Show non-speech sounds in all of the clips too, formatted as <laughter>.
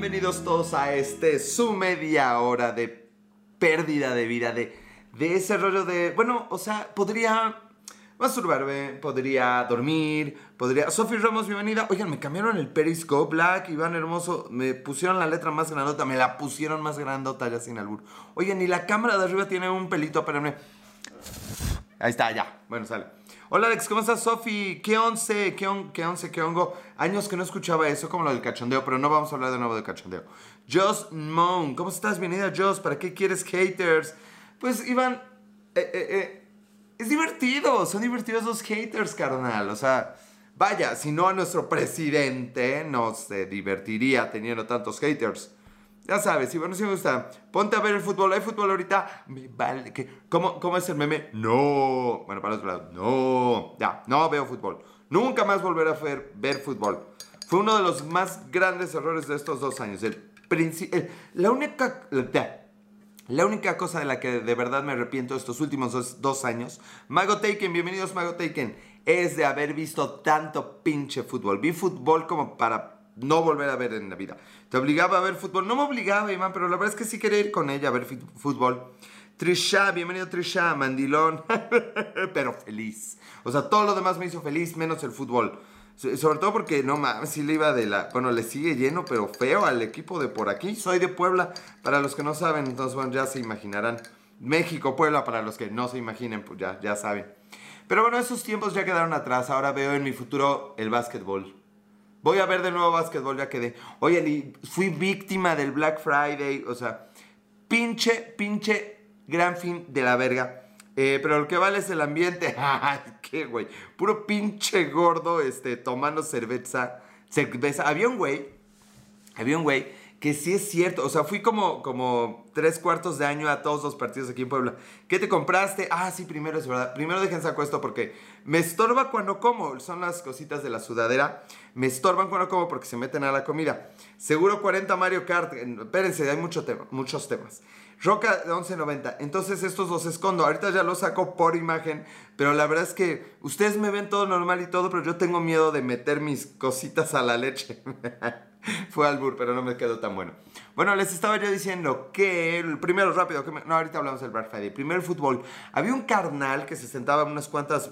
bienvenidos todos a este su media hora de pérdida de vida, de, ese rollo de, bueno, o sea, podría masturbarme, podría dormir, podría... Sofi Ramos, bienvenida. Oigan, me cambiaron el Periscope Black, Iván Hermoso, me pusieron la letra más grandota, me la pusieron más grandota ya sin albur. Oigan, y la cámara de arriba tiene un pelito, espérenme. Ahí está, ya. Bueno, sale. Hola Alex, ¿cómo estás Sofi? ¿Qué once? ¿Qué, ¿Qué once? ¿Qué hongo? Años que no escuchaba eso como lo del cachondeo, pero no vamos a hablar de nuevo de cachondeo. Joss Moon, ¿cómo estás? Bienvenida Joss, ¿para qué quieres haters? Pues Iván, eh, eh, eh, es divertido, son divertidos los haters, carnal. O sea, vaya, si no a nuestro presidente no se divertiría teniendo tantos haters. Ya sabes, si bueno, si me gusta, ponte a ver el fútbol. ¿Hay fútbol ahorita? Me vale. que ¿Cómo, ¿Cómo es el meme? No. Bueno, para el otro lado. No. Ya, no veo fútbol. Nunca más volver a ver, ver fútbol. Fue uno de los más grandes errores de estos dos años. El, el la única... La única cosa de la que de verdad me arrepiento estos últimos dos, dos, años, Mago Taken, bienvenidos Mago Taken, es de haber visto tanto pinche fútbol. Vi fútbol como para no volver a ver en la vida. Te obligaba a ver fútbol. No me obligaba, Iván, pero la verdad es que sí quería ir con ella a ver fútbol. Trisha, bienvenido Trisha, mandilón, <laughs> pero feliz. O sea, todo lo demás me hizo feliz, menos el fútbol. Sobre todo porque, no mames, sí le iba de la... Bueno, le sigue lleno, pero feo al equipo de por aquí. Soy de Puebla, para los que no saben, entonces, bueno, ya se imaginarán. México, Puebla, para los que no se imaginen, pues ya, ya saben. Pero bueno, esos tiempos ya quedaron atrás. Ahora veo en mi futuro el básquetbol. Voy a ver de nuevo básquetbol, ya quedé. Oye, fui víctima del Black Friday. O sea, pinche, pinche gran fin de la verga. Eh, pero lo que vale es el ambiente. <laughs> ¿Qué, güey? Puro pinche gordo este, tomando cerveza. cerveza. Había un güey, había un güey que sí es cierto. O sea, fui como, como tres cuartos de año a todos los partidos aquí en Puebla. ¿Qué te compraste? Ah, sí, primero es verdad. Primero dejen saco esto porque me estorba cuando como. Son las cositas de la sudadera. Me estorban cuando como porque se meten a la comida. Seguro 40 Mario Kart. Espérense, hay mucho tema, muchos temas. Roca de 11.90. Entonces estos los escondo. Ahorita ya los saco por imagen. Pero la verdad es que ustedes me ven todo normal y todo. Pero yo tengo miedo de meter mis cositas a la leche. <laughs> <laughs> Fue albur, pero no me quedó tan bueno. Bueno, les estaba yo diciendo que. El primero, rápido. Que no, ahorita hablamos del Black Friday. Primero fútbol. Había un carnal que se sentaba en unas cuantas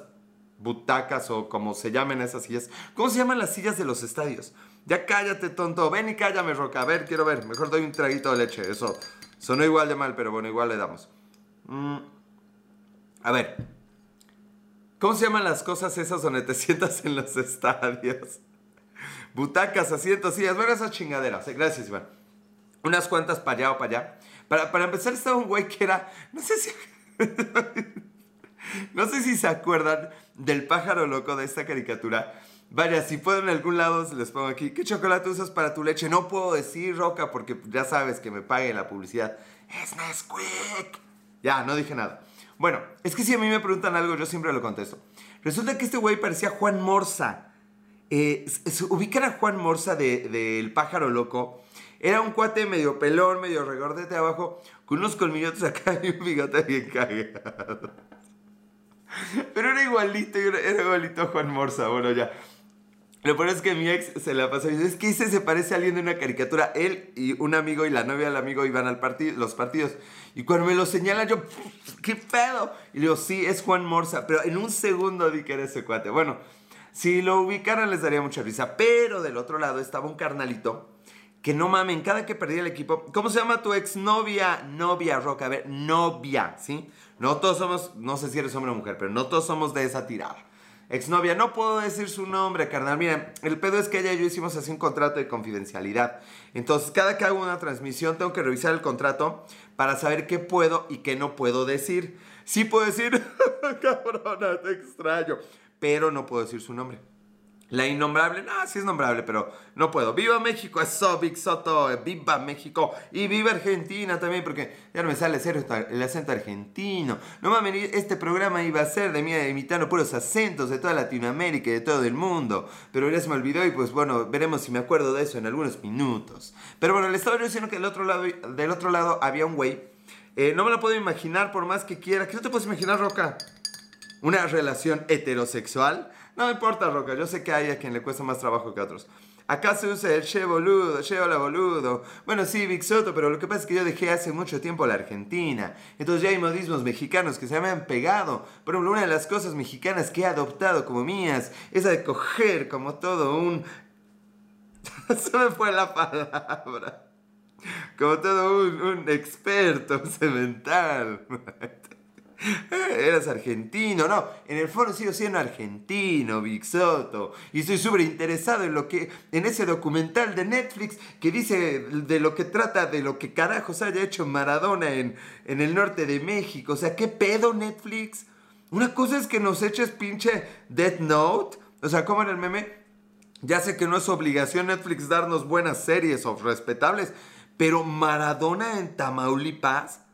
butacas o como se llamen esas sillas. ¿Cómo se llaman las sillas de los estadios? Ya cállate, tonto. Ven y cállame, Roca. A ver, quiero ver. Mejor doy un traguito de leche. Eso Sonó igual de mal, pero bueno, igual le damos. Mm. A ver. ¿Cómo se llaman las cosas esas donde te <laughs> sientas en los estadios? Butacas, asientos, sillas. Bueno, esas chingaderas. Gracias, Iván. Unas cuantas para allá o para allá. Para, para empezar, estaba un güey que era. No sé si. <laughs> no sé si se acuerdan del pájaro loco de esta caricatura Vaya, si puedo en algún lado, les pongo aquí, ¿qué chocolate usas para tu leche? No puedo decir, Roca, porque ya sabes que me paguen la publicidad. Es Nesquik. Ya, no dije nada. Bueno, es que si a mí me preguntan algo, yo siempre lo contesto. Resulta que este güey parecía Juan Morza. Eh, ubican a Juan Morza del de, pájaro loco. Era un cuate medio pelón, medio regordete abajo, con unos colmillotes acá y un bigote bien cagado. Pero era igualito, era igualito a Juan Morza. Bueno, ya. Lo peor es que mi ex se la pasó y dice, es que ese se parece a alguien de una caricatura. Él y un amigo y la novia del amigo iban al partido, los partidos. Y cuando me lo señalan yo, ¿qué pedo? Y le digo, sí, es Juan Morza. Pero en un segundo di que era ese cuate. Bueno, si lo ubicaran les daría mucha risa. Pero del otro lado estaba un carnalito que no mamen, cada que perdía el equipo. ¿Cómo se llama tu ex novia? Novia, Roca. A ver, novia, ¿sí? No todos somos, no sé si eres hombre o mujer, pero no todos somos de esa tirada. Exnovia, no puedo decir su nombre, carnal. Miren, el pedo es que ella y yo hicimos así un contrato de confidencialidad. Entonces, cada que hago una transmisión, tengo que revisar el contrato para saber qué puedo y qué no puedo decir. Sí puedo decir, <laughs> cabrona, te extraño, pero no puedo decir su nombre. La innombrable, no, sí es nombrable, pero no puedo. ¡Viva México! Eso, Big Soto. ¡Viva México! Y viva Argentina también, porque ya no me sale el acento argentino. No mames, este programa iba a ser de mí imitando puros acentos de toda Latinoamérica y de todo el mundo. Pero ya se me olvidó y pues bueno, veremos si me acuerdo de eso en algunos minutos. Pero bueno, le estaba diciendo que del otro lado, del otro lado había un güey. Eh, no me lo puedo imaginar por más que quiera. ¿Qué no te puedes imaginar, Roca? Una relación heterosexual No importa, Roca, yo sé que hay a quien le cuesta más trabajo que a otros. Acá se usa el che boludo, che hola boludo. Bueno, sí, Big Soto, pero lo que pasa es que yo dejé hace mucho tiempo la Argentina. Entonces ya hay modismos mexicanos que se me han pegado. Por ejemplo, una de las cosas mexicanas que he adoptado como mías es la de coger como todo un... <laughs> se me fue la palabra. Como todo un, un experto <laughs> cemental. <laughs> Eras argentino, no. En el foro sigo siendo argentino, Big Soto. Y estoy súper interesado en lo que. en ese documental de Netflix que dice de lo que trata de lo que carajos haya hecho Maradona en, en el norte de México. O sea, ¿qué pedo Netflix? Una cosa es que nos eches pinche Death Note. O sea, como en el meme. Ya sé que no es obligación Netflix darnos buenas series o respetables. Pero Maradona en Tamaulipas.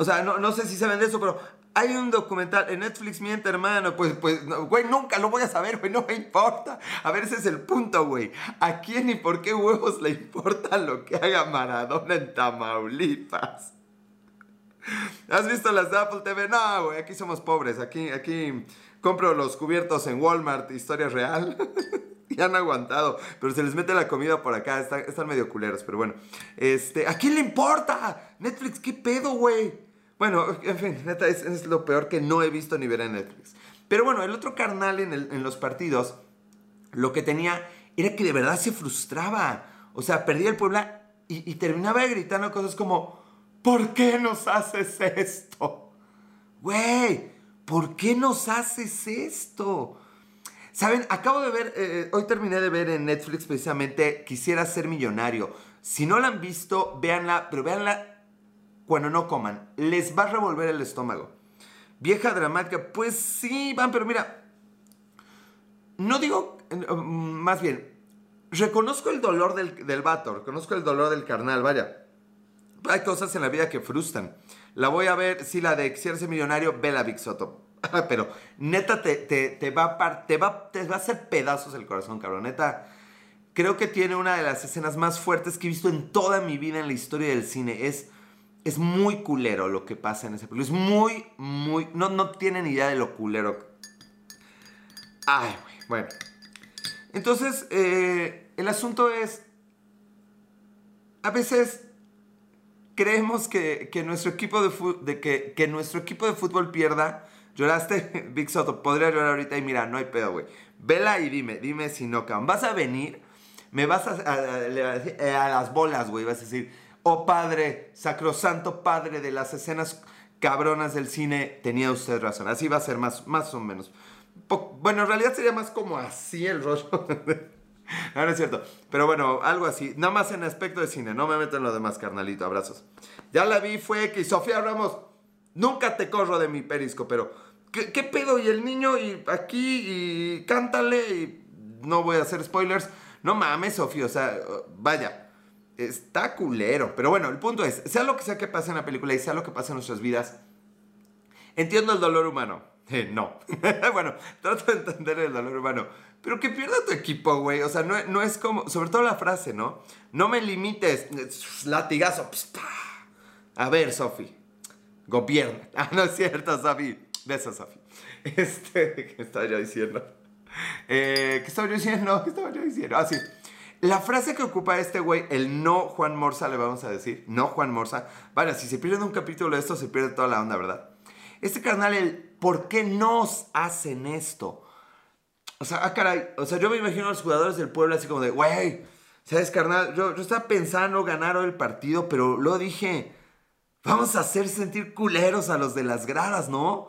O sea, no, no sé si saben de eso, pero hay un documental en Netflix, miente, hermano. Pues, pues, güey, nunca lo voy a saber, güey, no me importa. A ver, ese es el punto, güey. ¿A quién y por qué huevos le importa lo que haga Maradona en Tamaulipas? ¿Has visto las de Apple TV? No, güey, aquí somos pobres. Aquí, aquí compro los cubiertos en Walmart, historia real. <laughs> ya han aguantado, pero se les mete la comida por acá, están, están medio culeros, pero bueno. Este, ¿a quién le importa? Netflix, ¿qué pedo, güey? Bueno, en fin, neta, es, lo peor que no he visto ni ver en Netflix. Pero bueno, el otro carnal en, los partidos, lo que tenía era que de verdad se frustraba. O sea, perdía el Puebla y, terminaba gritando cosas como, ¿por qué nos haces esto? Güey, ¿por qué nos haces esto? Saben, acabo de ver, eh, hoy terminé de ver en Netflix precisamente Quisiera ser millonario. Si no la han visto, véanla, pero véanla cuando no coman. Les va a revolver el estómago. Vieja dramática, pues sí, van, pero mira, no digo, um, más bien, reconozco el dolor del, del vato, reconozco el dolor del carnal, vaya. Hay cosas en la vida que frustran. La voy a ver, sí, la de Exierce Millonario, vela Big. <laughs> Pero neta, te, te, va a te, va, te va a hacer pedazos el corazón, cabrón. Neta, creo que tiene una de las escenas más fuertes que he visto en toda mi vida en la historia del cine. Es es muy culero lo que pasa en ese película. Es muy, muy. No, no tienen idea de lo culero. Ay, Bueno. Entonces, eh, el asunto es. A veces creemos que, nuestro equipo de, que, que, nuestro equipo de fútbol pierda. Lloraste, <laughs> Big Soto. Podría llorar ahorita y mira, no hay pedo, güey. Vela y dime, dime si no, cabrón. ¿Vas a venir? Me vas a, a, a las bolas, güey. Vas a decir, Oh Padre, sacrosanto Padre de las escenas cabronas del cine, tenía usted razón. Así va a ser más, más o menos. bueno, en realidad sería más como así el rollo. <laughs> no, no es cierto. Pero bueno, algo así. Nada más en aspecto de cine. No me meto en lo demás, carnalito. Abrazos. Ya la vi, fue X. Sofía Ramos, nunca te corro de mi perisco, pero... ¿qué, ¿Qué pedo? Y el niño, y aquí, y cántale, y no voy a hacer spoilers. No mames, Sofía, o sea, vaya está culero. Pero bueno, el punto es, sea lo que sea que pase en la película y sea lo que pase en nuestras vidas, entiendo el dolor humano. <laughs> Eh, no. <laughs> bueno, trato de entender el dolor humano. Pero que pierda tu equipo, güey. O sea, no, no, es como, sobre todo la frase, ¿no? No me limites, <laughs> latigazo. A ver, Sofi, gobierna. Ah, no es cierto, Sofi. Besos, Sofi. Este, ¿qué estaba yo diciendo? Eh, ¿Qué estaba yo diciendo? ¿Qué estaba yo diciendo? Ah, sí. La frase que ocupa este güey, el no Juan Morsa, le vamos a decir, no Juan Morsa. Vale, si se pierde un capítulo de esto, se pierde toda la onda, ¿verdad? Este carnal, el ¿por qué nos hacen esto? O sea, ah, caray, o sea, yo me imagino a los jugadores del pueblo así como de, güey, ¿sabes, carnal? Yo, yo estaba pensando ganar hoy el partido, pero luego dije, vamos a hacer sentir culeros a los de las gradas, ¿no?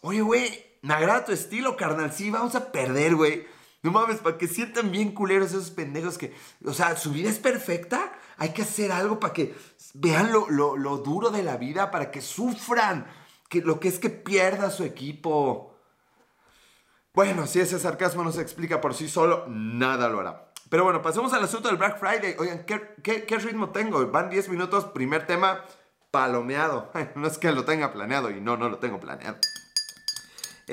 Oye, güey, me agrada tu estilo, carnal, sí, vamos a perder, güey. No mames, para que sientan bien culeros esos pendejos que, o sea, su vida es perfecta. Hay que hacer algo para que vean lo, lo, duro de la vida, para que sufran que lo que es que pierda su equipo. Bueno, si ese sarcasmo no se explica por sí solo, nada lo hará. Pero bueno, pasemos al asunto del Black Friday. Oigan, ¿qué, qué, qué ritmo tengo? Van 10 minutos, primer tema, palomeado. <laughs> No es que lo tenga planeado y no, no lo tengo planeado.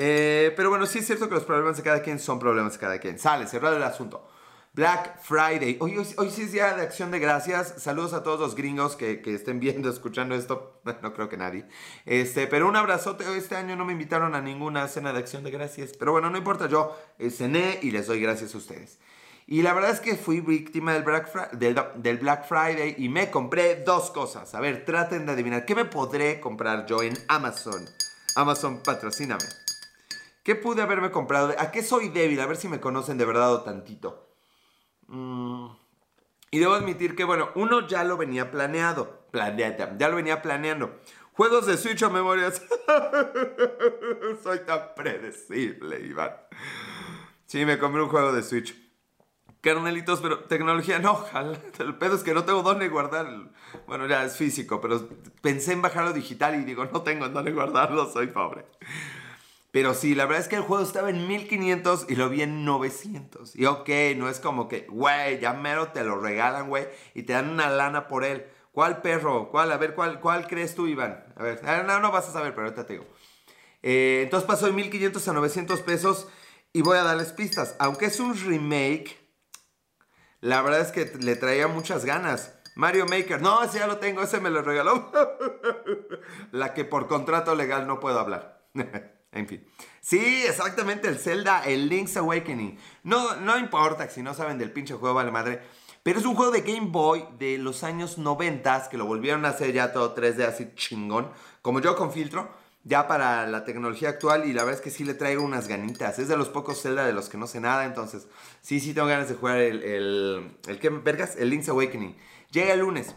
Eh, pero bueno, sí es cierto que los problemas de cada quien son problemas de cada quien. Sale, cerrado el asunto. Black Friday. Hoy, hoy, sí es día de acción de gracias. Saludos a todos los gringos que, que, estén viendo, <laughs> escuchando esto. <laughs> No creo que nadie. Este, pero un abrazote. Este año no me invitaron a ninguna cena de acción de gracias. Pero bueno, no importa. Yo eh, cené y les doy gracias a ustedes. Y la verdad es que fui víctima del Black, del, del Black Friday y me compré dos cosas. A ver, traten de adivinar. ¿Qué me podré comprar yo en Amazon? Amazon, patrocíname. ¿Qué pude haberme comprado? ¿A qué soy débil? A ver si me conocen de verdad o tantito. Mm. Y debo admitir que, bueno, uno ya lo venía planeado. Planeada, ya lo venía planeando. Juegos de Switch o memorias. <laughs> Soy tan predecible, Iván. Sí, me compré un juego de Switch. Carnelitos, pero tecnología no, ojalá. El pedo es que no tengo dónde guardar. Bueno, ya es físico, pero pensé en bajarlo digital y digo, no tengo dónde guardarlo, soy pobre. Pero sí, la verdad es que el juego estaba en 1500 y lo vi en 900. Y ok, no es como que, güey, ya mero te lo regalan, güey, y te dan una lana por él. ¿Cuál perro? ¿Cuál? A ver, ¿cuál, cuál crees tú, Iván? A ver, ah, no, no vas a saber, pero ahorita te digo. Eh, entonces pasó de 1500 a 900 pesos y voy a darles pistas. Aunque es un remake, la verdad es que le traía muchas ganas. Mario Maker, no, ese ya lo tengo, ese me lo regaló. <laughs> la que por contrato legal no puedo hablar. <laughs> En fin. Sí, exactamente, el Zelda, el Link's Awakening. No, no importa si no saben del pinche juego, vale madre. Pero es un juego de Game Boy de los años 90 que lo volvieron a hacer ya todo 3D así chingón. Como yo con filtro, ya para la tecnología actual. Y la verdad es que sí le traigo unas ganitas. Es de los pocos Zelda de los que no sé nada. Entonces, sí, sí tengo ganas de jugar el. ¿El, el qué, vergas? El Link's Awakening. Llega el lunes.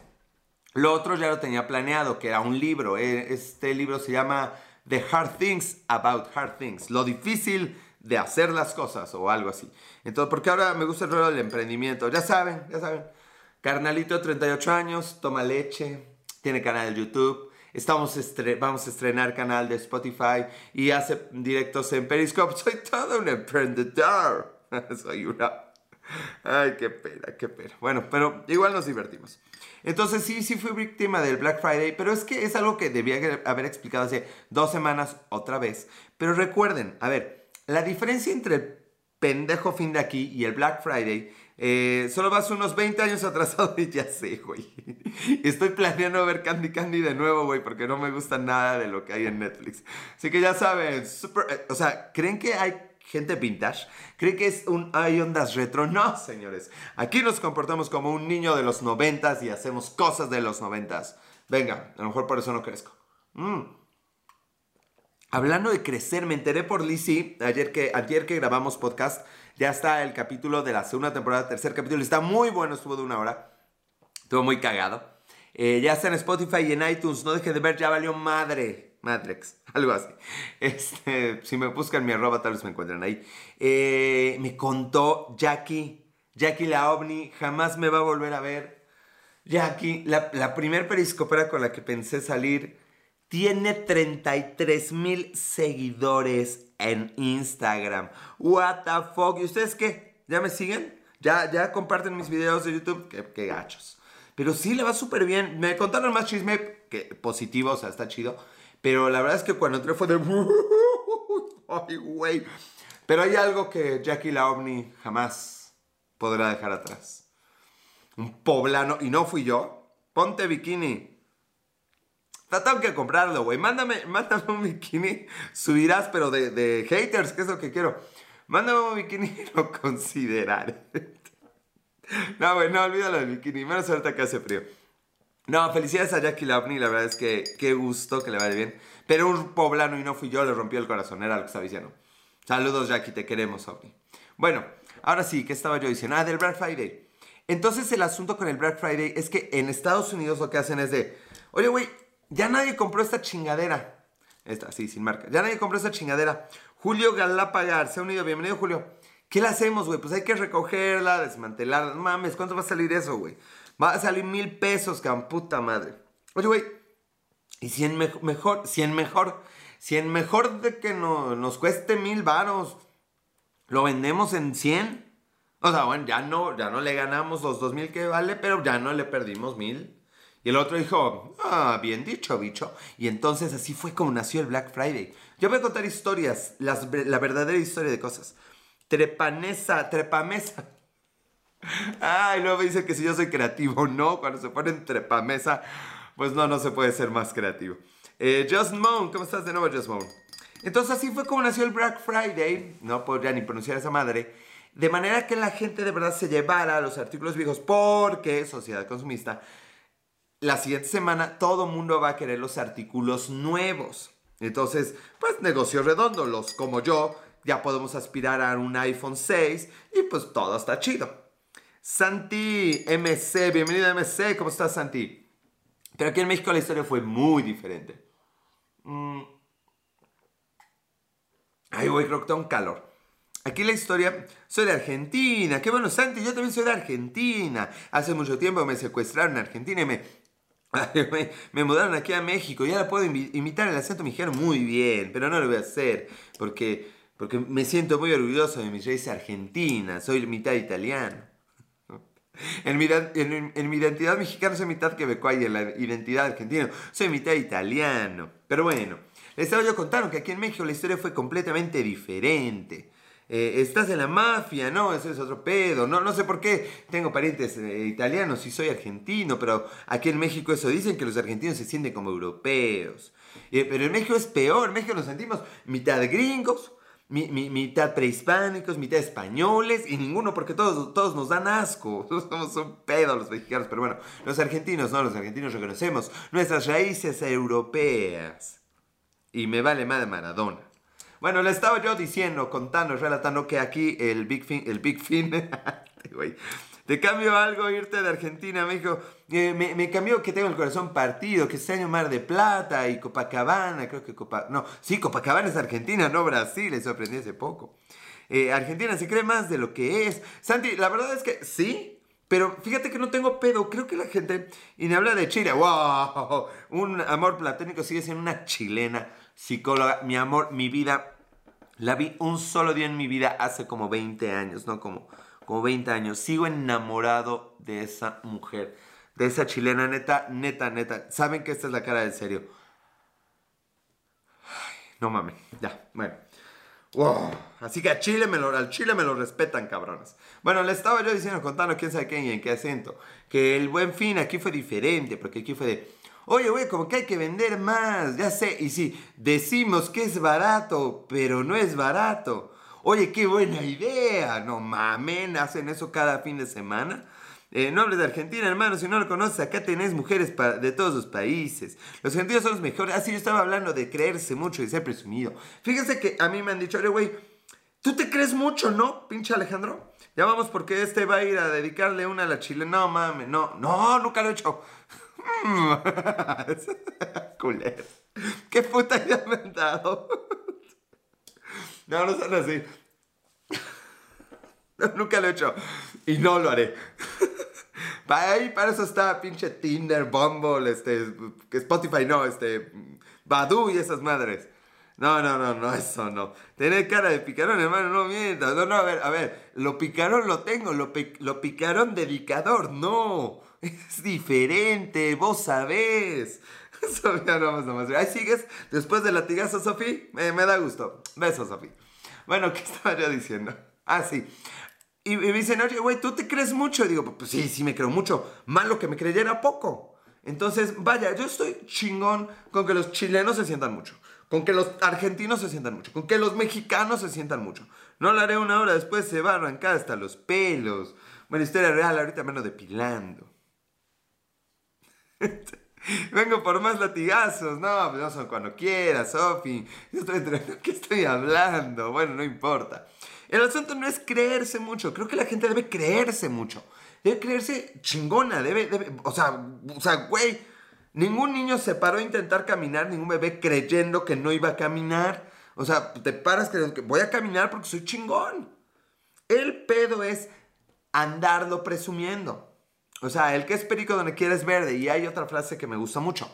Lo otro ya lo tenía planeado, que era un libro. E, este libro se llama The Hard Things About Hard Things. Lo difícil de hacer las cosas o algo así. Entonces, porque ahora me gusta el rol del emprendimiento. Ya saben, ya saben. Carnalito de 38 años, toma leche, tiene canal de YouTube. Estamos vamos a estrenar canal de Spotify y hace directos en Periscope. <laughs> Soy todo un emprendedor. <laughs> Soy una... Ay, qué pena, qué pena. Bueno, pero igual nos divertimos. Entonces sí, sí fui víctima del Black Friday, pero es que es algo que debía haber explicado hace dos semanas otra vez. Pero recuerden, a ver, la diferencia entre el pendejo fin de aquí y el Black Friday eh, solo vas unos 20 años <laughs> atrasado y ya sé, güey. <laughs> Estoy planeando ver Candy Candy de nuevo, güey, porque no me gusta nada de lo que hay en Netflix. Así que ya saben, super, eh, o sea, ¿creen que hay gente vintage, cree que es un hay ondas retro. No, señores. Aquí nos comportamos como un niño de los noventas y hacemos cosas de los noventas. Venga, a lo mejor por eso no crezco. Mm. Hablando de crecer, me enteré por Lizzie ayer que, ayer que grabamos podcast. Ya está el capítulo de la segunda temporada, tercer capítulo. Está muy bueno, estuvo de una hora. Estuvo muy cagado. Eh, ya está en Spotify y en iTunes. No deje de ver, ya valió madre. Matrix, <laughs> algo así. Este, si me buscan mi arroba, tal vez me encuentren ahí. Eh, me contó Jackie, Jackie la ovni, jamás me va a volver a ver. Jackie, la, la primer periscopera con la que pensé salir, tiene 33 mil seguidores en Instagram. What the fuck? ¿Y ustedes qué? ¿Ya me siguen? ¿Ya, ya comparten mis videos de YouTube? Qué, qué gachos. Pero sí le va súper bien. Me contaron más chisme que positivo, o sea, está chido. Pero la verdad es que cuando entré fue de... <laughs> ¡Ay, güey! Pero hay algo que Jackie la OVNI jamás podrá dejar atrás. Un poblano, y no fui yo. Ponte bikini. Tengo que comprarlo, güey. Mándame, <laughs> mándame un bikini. Subirás, pero de, de haters, que es lo que quiero. Mándame un bikini y lo consideraré. <laughs> no, güey, no, olvídalo del bikini. Menos ahorita que hace frío. No, felicidades a Jackie Lavni, la verdad es que qué gusto que le vaya bien. Pero un poblano y no fui yo, le rompió el corazón, era lo que estaba diciendo. Saludos Jackie, te queremos, Ovni. Bueno, ahora sí, ¿qué estaba yo diciendo? Ah, del Black Friday. Entonces el asunto con el Black Friday es que en Estados Unidos lo que hacen es de, oye, güey, ya nadie compró esta chingadera. Esta, sí, sin marca. Ya nadie compró esta chingadera. Julio Galapagar, se ha unido. Bienvenido, Julio. ¿Qué le hacemos, güey? Pues hay que recogerla, desmantelarla. Mames, ¿cuánto va a salir eso, güey? Va a salir mil pesos, cabrón, puta madre. Oye, güey, y si en mejor, si en mejor, si en mejor de que no, nos cueste mil varos, lo vendemos en 100. O sea, bueno, ya no, ya no le ganamos los dos mil que vale, pero ya no le perdimos mil. Y el otro dijo, ah, bien dicho, bicho. Y entonces así fue como nació el Black Friday. Yo voy a contar historias, las, la verdadera historia de cosas. Trepanesa, trepamesa. Ay, luego me dice que si yo soy creativo, no, cuando se pone entre mesa, pues no, no se puede ser más creativo. Eh, Just Moon, ¿cómo estás de nuevo, Just Moon? Entonces así fue como nació el Black Friday, no podría ni pronunciar esa madre, de manera que la gente de verdad se llevara los artículos viejos porque, sociedad consumista, la siguiente semana todo mundo va a querer los artículos nuevos. Entonces, pues negocio redondo, los como yo, ya podemos aspirar a un iPhone 6 y pues todo está chido. Santi MC, bienvenido a MC, ¿cómo estás Santi? Pero aquí en México la historia fue muy diferente. Mm. Ay, güey, creo que calor. Aquí la historia, soy de Argentina. Qué bueno, Santi, yo también soy de Argentina. Hace mucho tiempo me secuestraron en Argentina y me, <laughs> me, mudaron aquí a México. Y ahora puedo imitar el acento mexicano muy bien, pero no lo voy a hacer porque, porque me siento muy orgulloso de mi raíz argentina. Soy mitad italiano. En mi, en, mi, identidad mexicana soy mitad quebecoa y en la identidad argentina soy mitad italiano. Pero bueno, les estaba yo contando que aquí en México la historia fue completamente diferente. Eh, estás en la mafia, no, eso es otro pedo, no, no sé por qué tengo parientes eh, italianos y soy argentino, pero aquí en México eso dicen que los argentinos se sienten como europeos. Eh, pero en México es peor, en México nos sentimos mitad gringos, mitad prehispánicos, mitad españoles y ninguno porque todos, todos nos dan asco. <laughs> Somos un pedo los mexicanos, pero bueno, los argentinos no, los argentinos reconocemos nuestras raíces europeas. Y me vale de Maradona. Bueno, le estaba yo diciendo, contando, relatando que aquí el Big Fin, el Big Fin, <laughs> te cambio algo irte de Argentina a México. Eh, me, cambió que tengo el corazón partido, que este año Mar de Plata y Copacabana, creo que Copacabana, no, sí, Copacabana es Argentina, no Brasil, eso aprendí hace poco. Eh, Argentina se cree más de lo que es. Santi, la verdad es que sí, pero fíjate que no tengo pedo. Creo que la gente, y me habla de Chile, wow, un amor platónico sigue siendo una chilena psicóloga. Mi amor, mi vida, la vi un solo día en mi vida hace como 20 años, ¿no? Como como 20 años. Sigo enamorado de esa mujer, de esa chilena, neta, neta, neta. Saben que esta es la cara del serio. no mames, ya, bueno. Wow. Así que a Chile me lo, al Chile me lo respetan, cabrones. Bueno, le estaba yo diciendo, contando quién sabe quién y en qué acento, que el buen fin aquí fue diferente, porque aquí fue de, oye, güey, como que hay que vender más, ya sé, y sí, decimos que es barato, pero no es barato. Oye, qué buena idea. No mamen, hacen eso cada fin de semana. Eh, no hables de Argentina, hermano, si no lo conoces, acá tenés mujeres de todos los países. Los argentinos son los mejores. Así ah, yo estaba hablando de creerse mucho y ser presumido. Fíjense que a mí me han dicho, oye, güey, tú te crees mucho, ¿no, pinche Alejandro? Ya vamos porque este va a ir a dedicarle una a la chile. No, mames, no, no, nunca lo he hecho. <laughs> Culero. ¿Qué puta idea me han? <laughs> No, no son así. <laughs> nunca lo he hecho. Y no lo haré. <laughs> para ahí, para eso está pinche Tinder, Bumble, este, Spotify, no, este, Badu y esas madres. No, no, no, no, eso no. Tener cara de picarón, hermano, no mientas. No, no, a ver, a ver, lo picarón lo tengo, lo, lo picarón dedicador, no. <laughs> Es diferente, vos sabés. <laughs> Sofía, no, no, Ahí sigues, después del latigazo, Sofía, me, me da gusto. Besos, Sofía. Bueno, ¿qué estaba yo diciendo? Ah, sí. Y, me dicen, oye, güey, ¿tú te crees mucho? Y digo, pues sí, sí me creo mucho. Malo que me creyera poco. Entonces, vaya, yo estoy chingón con que los chilenos se sientan mucho. Con que los argentinos se sientan mucho. Con que los mexicanos se sientan mucho. No lo haré una hora después, se va a arrancar hasta los pelos. Bueno, historia real, ahorita me ando depilando. <laughs> Vengo por más latigazos. No, pues no son cuando quieras, Sofi. Yo ¿Qué estoy hablando? Bueno, no importa. El asunto no es creerse mucho. Creo que la gente debe creerse mucho. Debe creerse chingona. Debe, debe, o sea, o sea, güey. Ningún niño se paró a intentar caminar, ningún bebé creyendo que no iba a caminar. O sea, te paras creyendo que voy a caminar porque soy chingón. El pedo es andarlo presumiendo. O sea, el que es perico donde quieres verde. Y hay otra frase que me gusta mucho.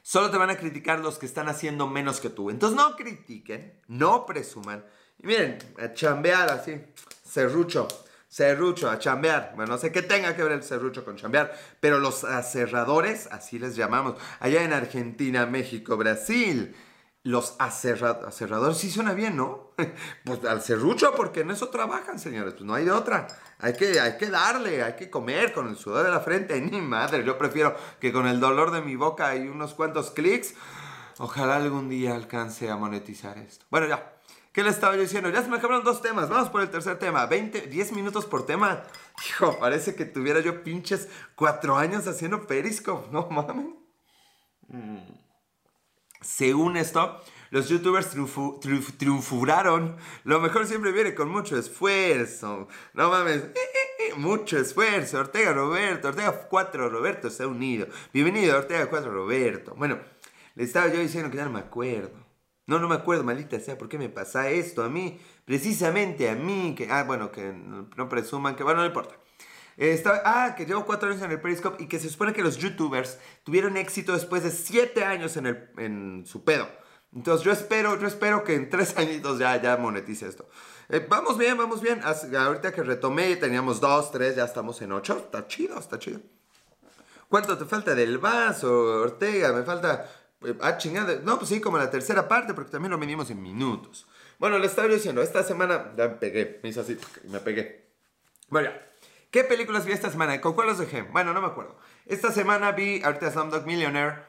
Solo te van a criticar los que están haciendo menos que tú. Entonces no critiquen, no presuman. Y miren, a chambear así, serrucho, serrucho, a chambear. Bueno, no sé qué tenga que ver el serrucho con chambear, pero los aserradores, así les llamamos, allá en Argentina, México, Brasil, los aserradores, sí suena bien, ¿no? <laughs> Pues al serrucho, porque en eso trabajan, señores, pues no hay de otra. Hay que, hay que darle, hay que comer con el sudor de la frente. <laughs> Ni madre, yo prefiero que con el dolor de mi boca y unos cuantos clics, ojalá algún día alcance a monetizar esto. Bueno, ya. ¿Qué le estaba yo diciendo? Ya se me acabaron dos temas. Vamos por el tercer tema. 20, 10 minutos por tema. Hijo, parece que tuviera yo pinches cuatro años haciendo Periscope. No mames. Mm. Según esto, los youtubers triunfuraron. Lo mejor siempre viene con mucho esfuerzo. No mames, eh, eh, eh, mucho esfuerzo. Ortega Roberto, Ortega 4 Roberto se ha unido. Bienvenido Ortega 4 Roberto. Bueno, le estaba yo diciendo que ya no me acuerdo. No, no me acuerdo, maldita sea, ¿por qué me pasa esto a mí? Precisamente a mí, que, ah, bueno, que no, presuman que, bueno, no importa. ah, que llevo cuatro años en el Periscope y que se supone que los youtubers tuvieron éxito después de siete años en, el, en su pedo. Entonces yo espero, yo espero que en tres añitos ya, ya monetice esto. Eh, vamos bien, vamos bien. Ahorita que retomé teníamos dos, tres, ya estamos en ocho. Está chido, está chido. ¿Cuánto te falta del vaso, Ortega? Me falta ah, chingada. No, pues sí, como la tercera parte, porque también lo medimos en minutos. Bueno, le estaba diciendo, esta semana ya me pegué, me hice así, me pegué. Bueno. ¿Qué películas vi esta semana? ¿Con cuál los dejé? Bueno, no me acuerdo. Esta semana vi ahorita Slumdog Millionaire.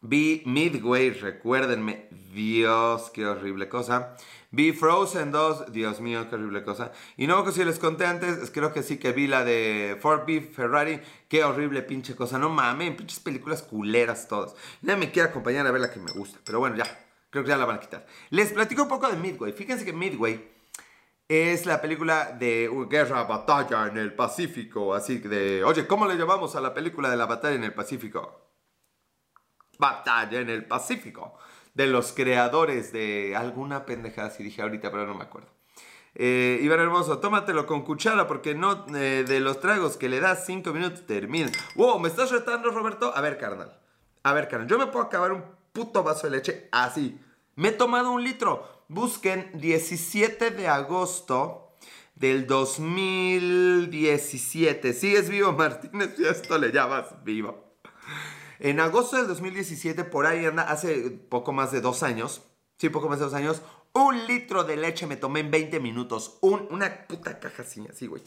Vi Midway, recuérdenme. Dios, qué horrible cosa. Vi Frozen 2, Dios mío, qué horrible cosa. Y no, que si les conté antes, creo que sí que vi la de Ford B Ferrari, qué horrible pinche cosa. No mames, pinches películas culeras todas. Nadie me quiere acompañar a ver la que me gusta, pero bueno, ya, creo que ya la van a quitar. Les platico un poco de Midway. Fíjense que Midway es la película de guerra, batalla en el Pacífico. Así de, oye, ¿cómo le llamamos a la película de la batalla en el Pacífico? Batalla en el Pacífico de los creadores de alguna pendejada, si dije ahorita, pero no me acuerdo. Eh, Iván Hermoso, tómatelo con cuchara porque no eh, de los tragos que le das 5 minutos termina. Wow, ¿me estás retando, Roberto? A ver, carnal. A ver, carnal. Yo me puedo acabar un puto vaso de leche así. Me he tomado un litro. Busquen 17 de agosto del 2017. ¿Sigues vivo, Martínez? Si esto le llamas vivo. En agosto del 2017, por ahí anda, hace poco más de dos años, sí, poco más de dos años, un litro de leche me tomé en 20 minutos. una puta caja así, así, güey.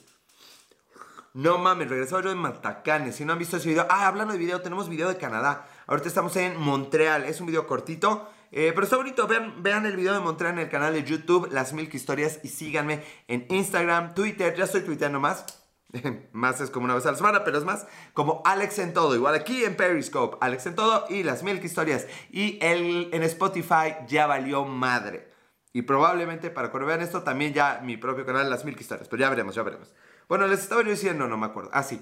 No mames, regresaba yo de Matacanes. Si no han visto ese video, ah, hablando de video, tenemos video de Canadá. Ahorita estamos en Montreal. Es un video cortito, eh, pero está bonito. Vean, vean el video de Montreal en el canal de YouTube, Las Milk Historias, y síganme en Instagram, Twitter. Ya estoy tuiteando más. <laughs> más es como una vez a la semana, pero es más como Alex en todo. Igual aquí en Periscope, Alex en todo y las Milk Historias. Y el, en Spotify ya valió madre. Y probablemente para cuando vean esto también ya mi propio canal, las Milk Historias. Pero ya veremos, ya veremos. Bueno, les estaba yo diciendo, no me acuerdo. Ah, sí.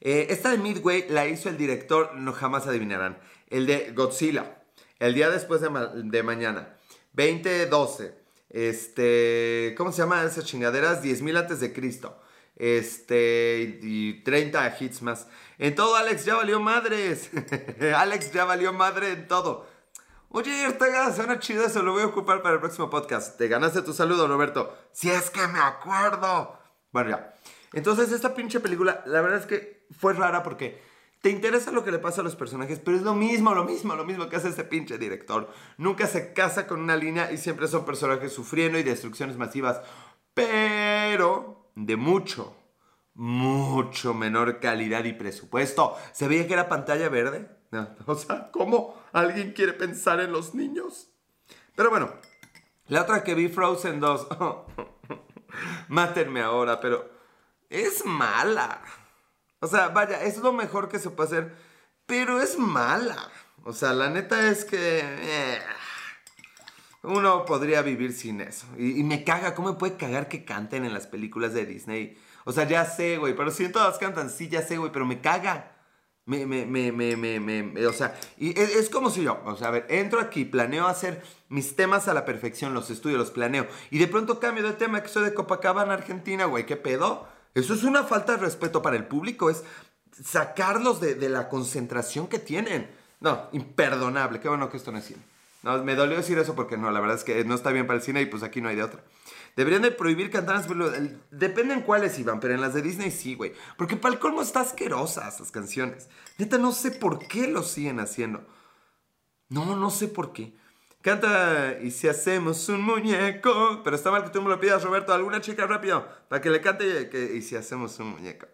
Eh, esta de Midway la hizo el director, no jamás adivinarán. El de Godzilla. El día después de, de mañana. 2012. Este. ¿Cómo se llama esas chingaderas? 10.000 antes de Cristo. Este, y 30 hits más. En todo, Alex ya valió madres. <laughs> Alex ya valió madre en todo. Oye, Ortega, suena chido eso, lo voy a ocupar para el próximo podcast. Te ganaste tu saludo, Roberto. Si es que me acuerdo. Bueno, ya. Entonces, esta pinche película, la verdad es que fue rara porque te interesa lo que le pasa a los personajes, pero es lo mismo, lo mismo, lo mismo que hace este pinche director. Nunca se casa con una línea y siempre son personajes sufriendo y destrucciones masivas. Pero de mucho, mucho menor calidad y presupuesto. ¿Se veía que era pantalla verde? <laughs> o sea, ¿cómo alguien quiere pensar en los niños? Pero bueno, la otra que vi Frozen 2. <laughs> Mátenme ahora, pero es mala. O sea, vaya, es lo mejor que se puede hacer, pero es mala. O sea, la neta es que... Eh, uno podría vivir sin eso. Y, me caga, ¿cómo me puede cagar que canten en las películas de Disney? O sea, ya sé, güey, pero si en todas cantan, sí, ya sé, güey, pero me caga. Me, me, me, me, me, o sea, y es, como si yo, o sea, a ver, entro aquí, planeo hacer mis temas a la perfección, los estudio, los planeo, y de pronto cambio de tema, que soy de Copacabana, Argentina, güey, ¿qué pedo? Eso es una falta de respeto para el público, es sacarlos de, de la concentración que tienen. No, imperdonable, qué bueno que esto no es cine. No, me dolió decir eso porque no, la verdad es que no está bien para el cine y pues aquí no hay de otra. Deberían de prohibir cantar en Dependen cuáles, iban, pero en las de Disney sí, güey. Porque para el está asquerosa esas canciones. Neta, no sé por qué lo siguen haciendo. No, no sé por qué. Canta y si hacemos un muñeco. Pero está mal que tú me lo pidas, Roberto. Alguna chica rápido. Para que le cante que, y si hacemos un muñeco.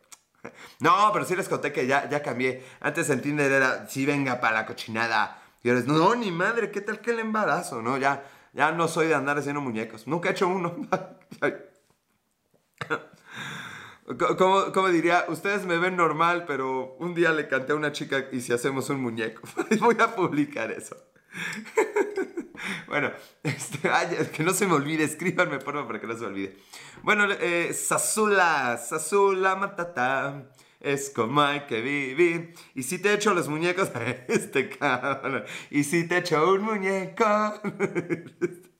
<laughs> No, pero sí les conté que ya, ya cambié. Antes en Tinder era, sí, venga para la cochinada. Y ahora es, no, ni madre, ¿qué tal que el embarazo? No, ya, ya no soy de andar haciendo muñecos. Nunca he hecho uno. <laughs> Como, diría, ustedes me ven normal, pero un día le canté a una chica y si hacemos un muñeco. <laughs> Voy a publicar eso. <laughs> bueno, este, que no se me olvide, escríbanme por favor para que no se me olvide. Bueno, eh, Sazula, Sazula Matata, es como hay que vivir. Y si te echo los muñecos, este cabrón. Y si te echo un muñeco. <laughs>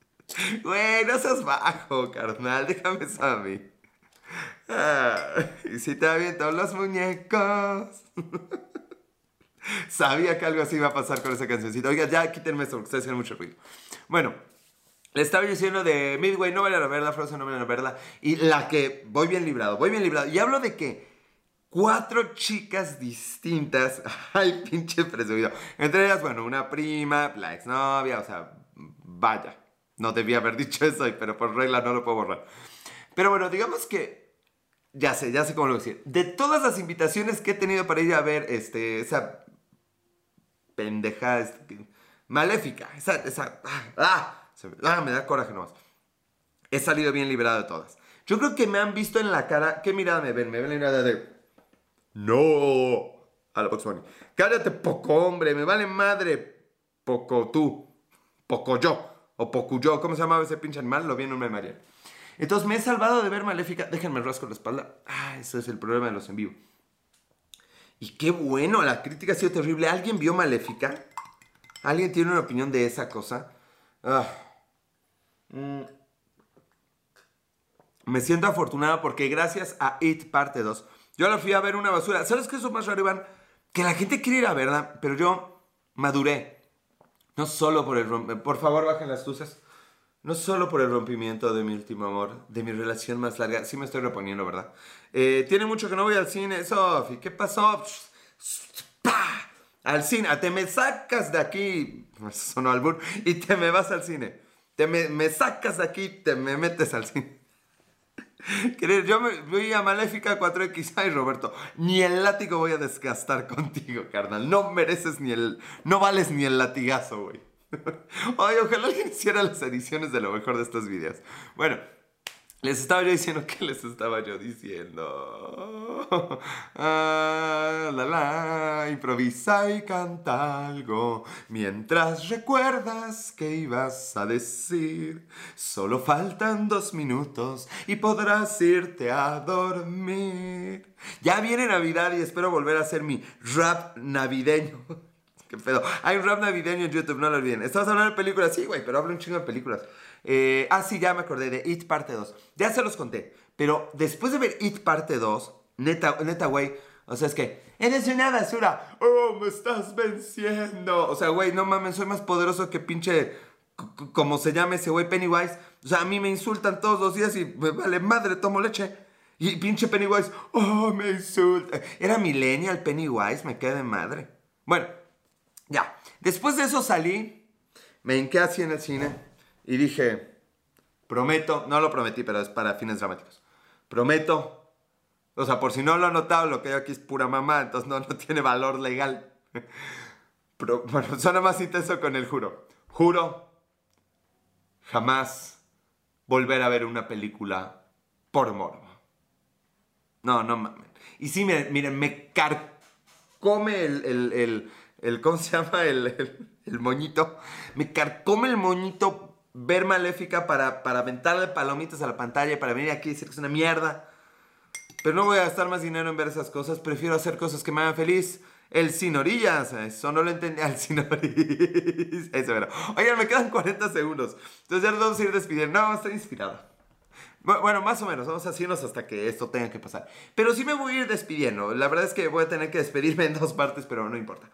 Güey, no seas bajo, carnal, déjame eso a mí. Y si te aviento los muñecos. <laughs> Sabía que algo así iba a pasar con esa cancioncita. Oiga, ya quítenme esto porque ustedes haciendo mucho ruido. Bueno, le estaba diciendo de Midway, no vale a verla, Frozen no vale a verla. Y la que voy bien librado, voy bien librado. Y hablo de que cuatro chicas distintas. <laughs> Ay, pinche presumido. Entre ellas, bueno, una prima, la exnovia, o sea, vaya. No debía haber <laughs> dicho eso, pero por regla no lo puedo borrar. Pero bueno, digamos que. Ya sé, ya sé cómo lo decir. De todas las invitaciones que he tenido para ir a ver este, esa pendeja este, maléfica, esa, esa, ah, ah, ah, me da coraje nomás. He salido bien liberado de todas. Yo creo que me han visto en la cara, ¿qué mirada me ven? Me ven la mirada de, no, a la Box Bunny. Cállate, poco hombre, me vale madre, poco tú, poco yo, o poco yo, ¿cómo se llamaba ese pinche animal? Lo vi en un María. Entonces me he salvado de ver Maléfica. Déjenme rasco la espalda. Ah, ese es el problema de los en vivo. Y qué bueno, la crítica ha sido terrible. ¿Alguien vio Maléfica? ¿Alguien tiene una opinión de esa cosa? Ah. Mm. Me siento afortunado porque gracias a It Parte 2, yo la fui a ver una basura. ¿Sabes qué es lo más raro, Iván? Que la gente quiere ir a verla, pero yo maduré. No solo por el... Por favor, bajen las luces. No solo por el rompimiento de mi último amor, de mi relación más larga, sí me estoy reponiendo, ¿verdad? Eh, tiene mucho que no voy al cine, Sofi, ¿qué pasó? Al cine, te me sacas de aquí, <laughs> sonó albur, y te me vas al cine. Te me, me sacas de aquí, te me metes al cine. <laughs> Querer, yo me voy a Maléfica 4X. Ay, Roberto, ni el látigo voy a desgastar <laughs> contigo, carnal. No mereces ni el. No vales ni el latigazo, güey. <laughs> Ay, ojalá alguien hiciera las ediciones de lo mejor de estos videos. Bueno, les estaba yo diciendo que les estaba yo diciendo. Ah, la la, improvisa y canta algo mientras recuerdas que ibas a decir. Solo faltan dos minutos y podrás irte a dormir. Ya viene Navidad y espero volver a hacer mi rap navideño. <laughs> ¿Qué pedo? Hay un rap navideño en YouTube, no lo olviden. Estamos hablando de películas, sí, güey, pero hablo un chingo de películas. Eh, ah, sí, ya me acordé de It Parte 2. Ya se los conté. Pero después de ver It Parte 2, neta, neta, güey, o sea, es que, eres una basura. Oh, me estás venciendo. O sea, güey, no mames, soy más poderoso que pinche, como se llame ese güey, Pennywise. O sea, a mí me insultan todos los días y me vale madre, tomo leche. Y pinche Pennywise, oh, me insulta. Era millennial Pennywise, me quedé de madre. Bueno, ya. Después de eso salí, me hinqué así en el cine y dije, prometo, no lo prometí, pero es para fines dramáticos. Prometo, o sea, por si no lo han notado, lo que hay aquí es pura mamá, entonces no, no tiene valor legal. <laughs> Pero, bueno, suena más intenso con el juro. Juro jamás volver a ver una película por morbo. No, no mames. Y sí, miren, miren me carcome el el ¿cómo se llama? El, el, moñito. Me carcome el moñito ver Maléfica para, para aventarle palomitas a la pantalla, para venir aquí y decir que es una mierda. Pero no voy a gastar más dinero en ver esas cosas, prefiero hacer cosas que me hagan feliz. El sin orillas, eso no lo entendía, <laughs> el sin orillas. Eso era. Oigan, me quedan 40 segundos. Entonces ya nos vamos a ir despidiendo. No, estoy inspirado. Bueno, más o menos, vamos a hacernos hasta que esto tenga que pasar. Pero sí me voy a ir despidiendo. La verdad es que voy a tener que despedirme en dos partes, pero no importa.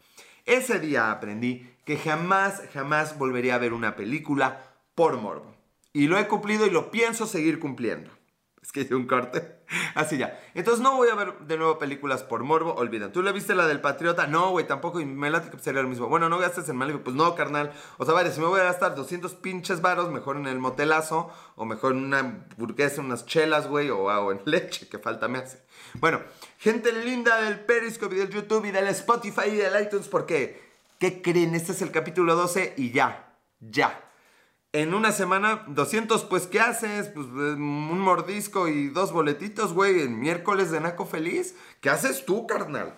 Ese día aprendí que jamás, jamás volvería a ver una película por morbo. Y lo he cumplido y lo pienso seguir cumpliendo. <laughs> Es que hice un corte. <laughs> Así ya. Entonces no voy a ver de nuevo películas por morbo, olviden. ¿Tú le viste la del Patriota? No, güey, tampoco. Y me late que sería lo mismo. Bueno, no gastes en Malibu. Pues no, carnal. O sea, vale, si me voy a gastar 200 pinches varos, mejor en el motelazo. O mejor en una hamburguesa, unas chelas, güey. O, o en <laughs> leche, que falta me hace. Bueno, gente linda del Periscope y del YouTube y del Spotify y del iTunes. Porque, ¿qué creen? Este es el capítulo 12 y ya. Ya en una semana, 200, pues, ¿qué haces? Pues eh, un mordisco y dos boletitos, güey, el miércoles de Naco Feliz. ¿Qué haces tú, carnal?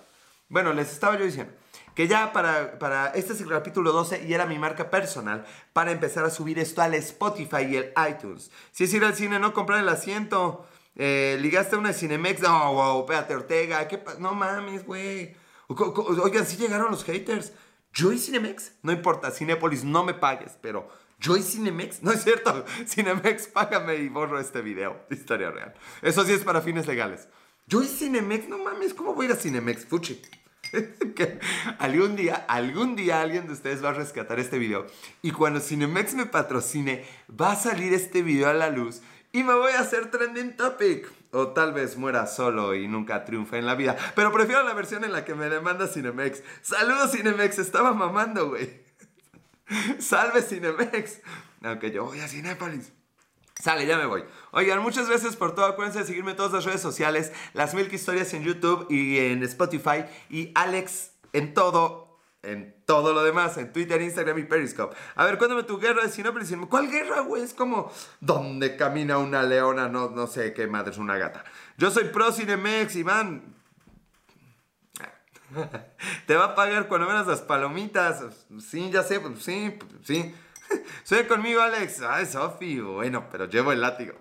Bueno, les estaba yo diciendo que ya para, para, este es el capítulo 12 y era mi marca personal para empezar a subir esto al Spotify y el iTunes. Si es ir al cine, no comprar el asiento. Eh, ligaste una Cinemex. No, wow, espérate, Ortega. ¿qué no mames, güey. Oigan, sí llegaron los haters. Yo y Cinemex, no importa, Cinépolis, no me pagues, pero yo y Cinemex, no es cierto, <laughs> Cinemex, págame y borro este video, historia real. Eso sí es para fines legales. Yo y Cinemex, no mames, ¿cómo voy a ir a Cinemex? Fuchi. <laughs> algún día, algún día alguien de ustedes va a rescatar este video. Y cuando Cinemex me patrocine, va a salir este video a la luz y me voy a hacer trending topic. O tal vez muera solo y nunca triunfe en la vida. Pero prefiero la versión en la que me demanda Cinemex. Saludos Cinemex, estaba mamando, güey. <laughs> Salve Cinemex. Aunque yo voy a Cinépolis. Sale, ya me voy. Oigan, muchas gracias por todo. Acuérdense de seguirme en todas las redes sociales. Las Milk Historias en YouTube y en Spotify. Y Alex en todo. En todo lo demás, en Twitter, Instagram y Periscope. A ver, cuéntame tu guerra de Cinépolis. ¿Cuál guerra, güey? Es como donde camina una leona, no, no sé qué madre es una gata. Yo soy pro Cinemex, Iván. <laughs> Te va a pagar cuando veas las palomitas. Sí, ya sé, pues, sí, sí. <laughs> Soy conmigo, Alex. Ay, Sofi. Bueno, pero llevo el látigo.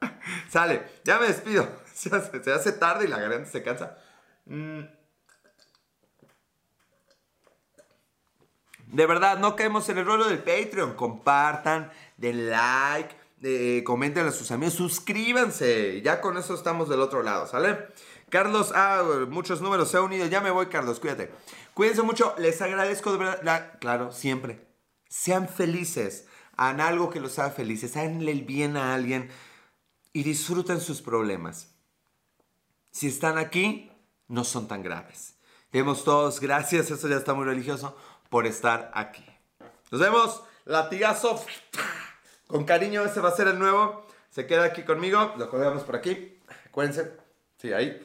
<laughs> Sale, ya me despido. Se hace, tarde y la garganta se cansa. Mm. De verdad, no caemos en el rollo del Patreon. Compartan, den like, eh, comenten a sus amigos, suscríbanse. Ya con eso estamos del otro lado, ¿sale? Carlos, ah, muchos números se han unido. Ya me voy, Carlos, cuídate. Cuídense mucho, les agradezco de verdad. claro, siempre. Sean felices. Hagan algo que los haga felices. Háganle el bien a alguien y disfruten sus problemas. Si están aquí, no son tan graves. Demos todos gracias, eso ya está muy religioso, por estar aquí. Nos vemos, latigazo. Con cariño, ese va a ser el nuevo. Se queda aquí conmigo, lo colgamos por aquí. Acuérdense, sí, ahí.